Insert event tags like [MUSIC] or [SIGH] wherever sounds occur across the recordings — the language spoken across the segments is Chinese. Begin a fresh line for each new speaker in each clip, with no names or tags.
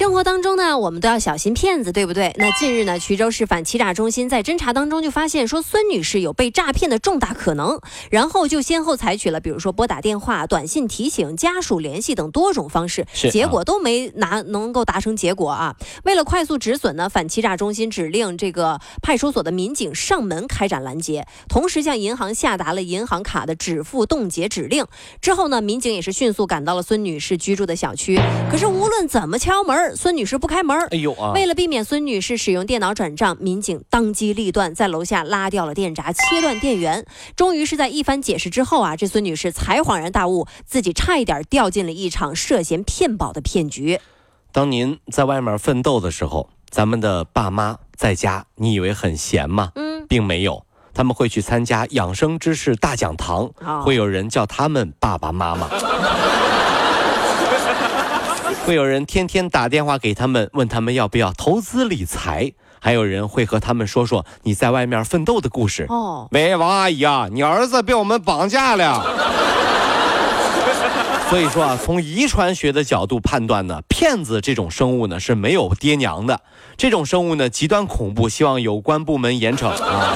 生活当中呢，我们都要小心骗子，对不对？那近日呢，衢州市反欺诈中心在侦查当中就发现，说孙女士有被诈骗的重大可能，然后就先后采取了，比如说拨打电话、短信提醒、家属联系等多种方式，结果都没拿能够达成结果啊。为了快速止损呢，反欺诈中心指令这个派出所的民警上门开展拦截，同时向银行下达了银行卡的止付冻结指令。之后呢，民警也是迅速赶到了孙女士居住的小区，可是无论怎么敲门。孙女士不开门哎呦啊！为了避免孙女士使用电脑转账，民警当机立断，在楼下拉掉了电闸，切断电源。终于是在一番解释之后啊，这孙女士才恍然大悟，自己差一点掉进了一场涉嫌骗保的骗局。
当您在外面奋斗的时候，咱们的爸妈在家，你以为很闲吗？嗯，并没有，他们会去参加养生知识大讲堂，会有人叫他们爸爸妈妈。[LAUGHS] 会有人天天打电话给他们，问他们要不要投资理财，还有人会和他们说说你在外面奋斗的故事。哦，喂，王阿姨啊，你儿子被我们绑架了。[LAUGHS] 所以说啊，从遗传学的角度判断呢，骗子这种生物呢是没有爹娘的，这种生物呢极端恐怖，希望有关部门严惩啊。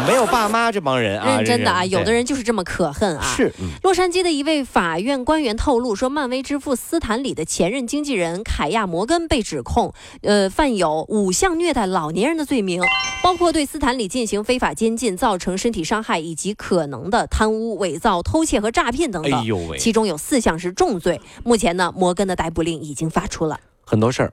[LAUGHS] 没有爸妈这帮人啊，
认真的啊，有的人就是这么可恨啊。
是，
洛杉矶的一位法院官员透露说，漫威之父斯坦李的前任经纪人凯亚摩根被指控，呃，犯有五项虐待老年人的罪名，包括对斯坦李进行非法监禁、造成身体伤害，以及可能的贪污、伪造、偷窃和诈骗等等。哎呦喂，其中有四项是重罪。目前呢，摩根的逮捕令已经发出了。
很多事儿。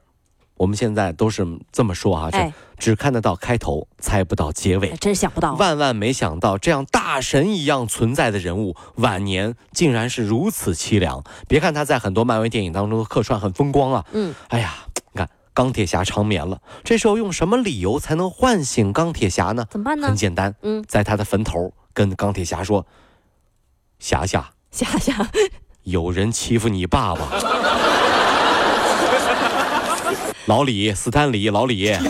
我们现在都是这么说啊，就只看得到开头，猜不到结尾，
真想不到，
万万没想到，这样大神一样存在的人物，晚年竟然是如此凄凉。别看他在很多漫威电影当中的客串很风光啊，嗯，哎呀，你看钢铁侠长眠了，这时候用什么理由才能唤醒钢铁侠呢？
怎么办呢？
很简单，嗯，在他的坟头跟钢铁侠说：“侠侠，[LAUGHS]
侠侠，
有人欺负你爸爸。” [LAUGHS] 老李，斯坦李，老李。[LAUGHS]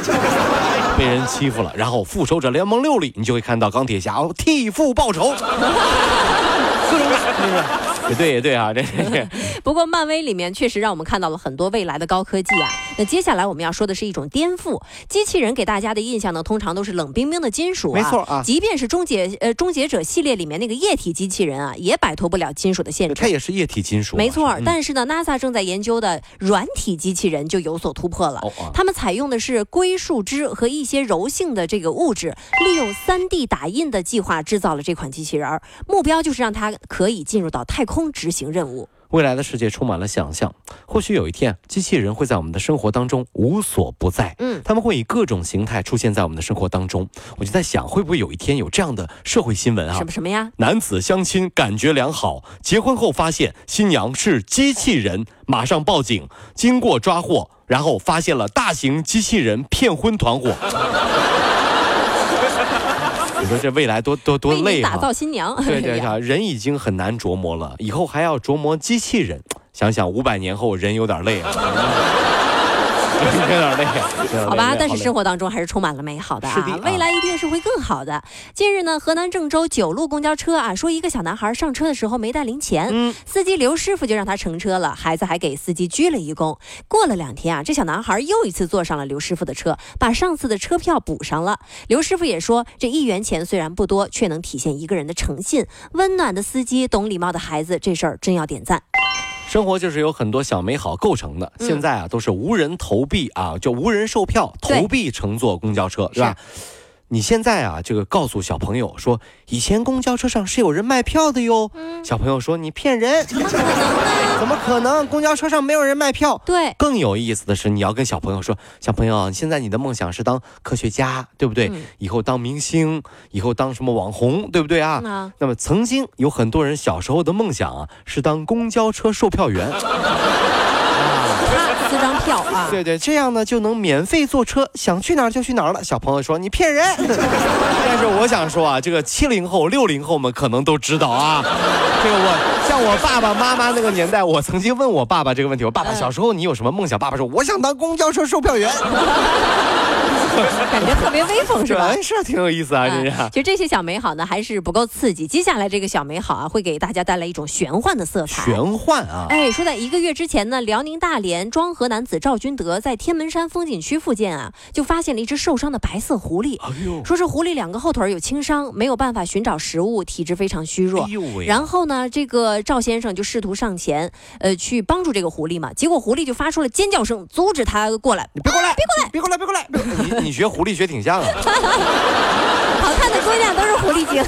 被人欺负了，然后复仇者联盟六里，你就会看到钢铁侠替父报仇，[LAUGHS] 各种打，也 [LAUGHS] 对也对啊，这是。
不过漫威里面确实让我们看到了很多未来的高科技啊。那接下来我们要说的是一种颠覆。机器人给大家的印象呢，通常都是冷冰冰的金属啊。
没错啊。
即便是终结呃终结者系列里面那个液体机器人啊，也摆脱不了金属的限制。
它也是液体金属。
没错。但是呢，NASA 正在研究的软体机器人就有所突破了。哦他们采用的是硅树脂和一些柔性的这个物质，利用 3D 打印的计划制造了这款机器人，目标就是让它可以进入到太空执行任务。
未来的世界充满了想象，或许有一天，机器人会在我们的生活当中无所不在。嗯，他们会以各种形态出现在我们的生活当中。我就在想，会不会有一天有这样的社会新闻啊？
什么什么呀？
男子相亲感觉良好，结婚后发现新娘是机器人，马上报警。经过抓获，然后发现了大型机器人骗婚团伙。你说这未来多多多累
啊！打造新娘，
对对 [LAUGHS] 对，人已经很难琢磨了，以后还要琢磨机器人，想想五百年后人有点累啊。有点累，[LAUGHS]
好吧，但是生活当中还是充满了美好的啊，未来一定是会更好的。近日呢，河南郑州九路公交车啊，说一个小男孩上车的时候没带零钱，嗯，司机刘师傅就让他乘车了，孩子还给司机鞠了一躬。过了两天啊，这小男孩又一次坐上了刘师傅的车，把上次的车票补上了。刘师傅也说，这一元钱虽然不多，却能体现一个人的诚信。温暖的司机，懂礼貌的孩子，这事儿真要点赞。
生活就是有很多小美好构成的。现在啊，都是无人投币啊，就无人售票，投币乘坐公交车，是吧？你现在啊，这个告诉小朋友说，以前公交车上是有人卖票的哟。小朋友说你骗人，怎么可能？公交车上没有人卖票。
对，
更有意思的是，你要跟小朋友说，小朋友，现在你的梦想是当科学家，对不对？以后当明星，以后当什么网红，对不对啊？那么曾经有很多人小时候的梦想啊，是当公交车售票员。[LAUGHS]
他撕张票啊。
对对，这样呢就能免费坐车，想去哪儿就去哪儿了。小朋友说你骗人，[LAUGHS] 但是我想说啊，这个七零后、六零后们可能都知道啊。这个我像我爸爸妈妈那个年代，我曾经问我爸爸这个问题：我爸爸小时候你有什么梦想？爸爸说我想当公交车售票员。[LAUGHS]
感觉特别威风是吧？
是挺有意思啊，这是。
其实这些小美好呢，还是不够刺激。接下来这个小美好啊，会给大家带来一种玄幻的色彩。
玄幻啊！
哎，说在一个月之前呢，辽宁大连庄河男子赵军德在天门山风景区附近啊，就发现了一只受伤的白色狐狸。哎呦！说是狐狸两个后腿有轻伤，没有办法寻找食物，体质非常虚弱。哎呦喂！然后呢，这个赵先生就试图上前，呃，去帮助这个狐狸嘛。结果狐狸就发出了尖叫声，阻止他过来。
你别过来！
别过来！
别过来！别过来！你你学狐狸学挺像啊。[LAUGHS]
好看的姑娘都是狐狸精。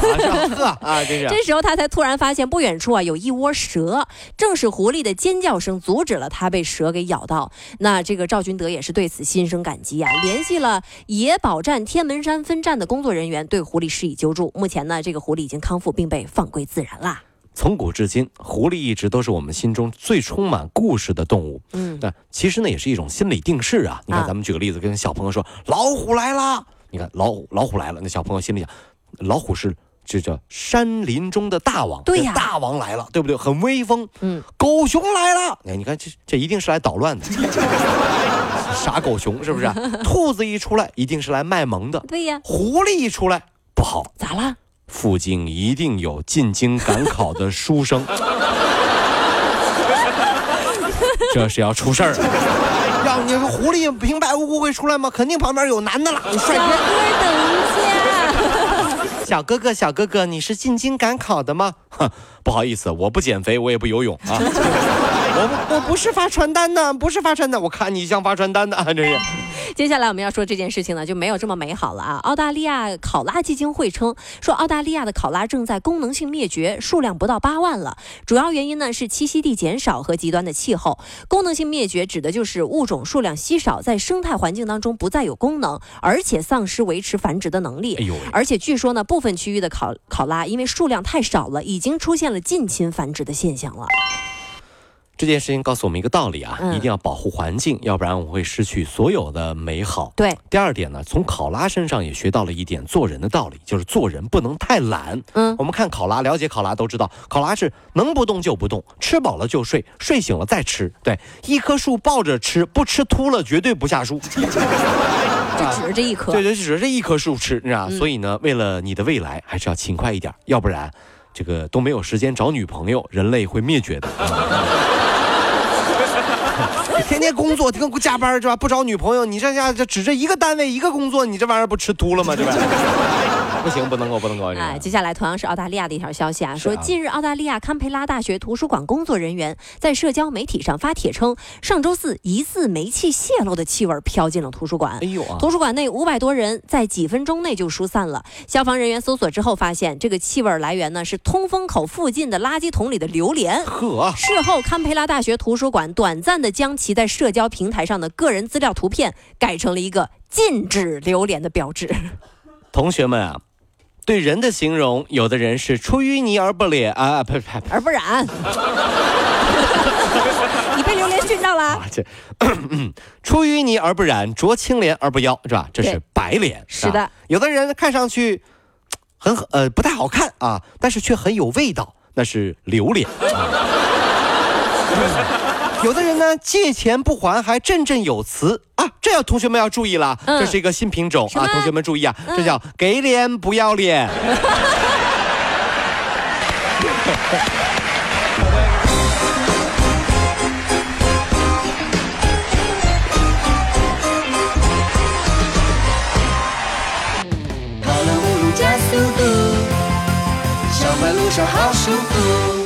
啊，这是。
这时候他才突然发现不远处啊有一窝蛇，正是狐狸的尖叫声阻止了他被蛇给咬到。那这个赵军德也是对此心生感激啊，联系了野保站天门山分站的工作人员对狐狸施以救助。目前呢，这个狐狸已经康复并被放归自然啦。
从古至今，狐狸一直都是我们心中最充满故事的动物。嗯，那其实呢也是一种心理定势啊。你看，咱们举个例子，跟小朋友说老虎来了。你看老虎，老虎来了，那小朋友心里想，老虎是这叫山林中的大王，
对呀，
大王来了，对不对？很威风。嗯，狗熊来了，哎，你看这这一定是来捣乱的，[LAUGHS] 傻狗熊是不是？兔子一出来，一定是来卖萌的，
对呀。
狐狸一出来，不好，
咋了？
附近一定有进京赶考的书生，[LAUGHS] 这是要出事儿。要你说狐狸平白无故会出来吗？肯定旁边有男的了。
帅哥，等一
下。小哥哥，小哥哥，你是进京赶考的吗？哼，不好意思，我不减肥，我也不游泳啊。[LAUGHS] 我我不是发传单的，不是发传单，我看你像发传单的，这是。[LAUGHS]
接下来我们要说这件事情呢，就没有这么美好了啊！澳大利亚考拉基金会称，说澳大利亚的考拉正在功能性灭绝，数量不到八万了。主要原因呢是栖息地减少和极端的气候。功能性灭绝指的就是物种数量稀少，在生态环境当中不再有功能，而且丧失维持繁殖的能力。哎呦！而且据说呢，部分区域的考考拉因为数量太少了，已经出现了近亲繁殖的现象了。
这件事情告诉我们一个道理啊，一定要保护环境，要不然我们会失去所有的美好。
对，
第二点呢，从考拉身上也学到了一点做人的道理，就是做人不能太懒。嗯，我们看考拉，了解考拉都知道，考拉是能不动就不动，吃饱了就睡，睡醒了再吃。对，一棵树抱着吃，不吃秃了绝对不下树。[LAUGHS] 就
指着这一棵，
对对，指着这一棵树吃，你知道所以呢，为了你的未来，还是要勤快一点，要不然这个都没有时间找女朋友，人类会灭绝的。[LAUGHS] 天天工作，天天加班是吧？不找女朋友，你这下这只这一个单位一个工作，你这玩意儿不吃秃了吗？这玩意儿不行，不能够，不能够。[LAUGHS] 哎，
接下来同样是澳大利亚的一条消息啊，说近日澳大利亚堪培拉大学图书馆工作人员在社交媒体上发帖称，上周四疑似煤气泄漏的气味飘进了图书馆。哎呦啊！图书馆内五百多人在几分钟内就疏散了。消防人员搜索之后发现，这个气味来源呢是通风口附近的垃圾桶里的榴莲。呵，事后堪培拉大学图书馆短暂的将其在社交平台上的个人资料图片改成了一个禁止榴莲的标志。[LAUGHS]
同学们啊，对人的形容，有的人是出淤泥而不染啊，不不
而不染。[LAUGHS] 你被榴莲熏到了。这，
出淤泥而不染，濯清涟而不妖，是吧？这是白莲。
是的。
有的人看上去很呃不太好看啊，但是却很有味道，那是榴莲。[LAUGHS] 有的人呢，借钱不还还振振有词啊，这要同学们要注意了，这是一个新品种啊，同学们注意啊，这叫给脸不要脸。跑了五路加速度，上班路上好舒服。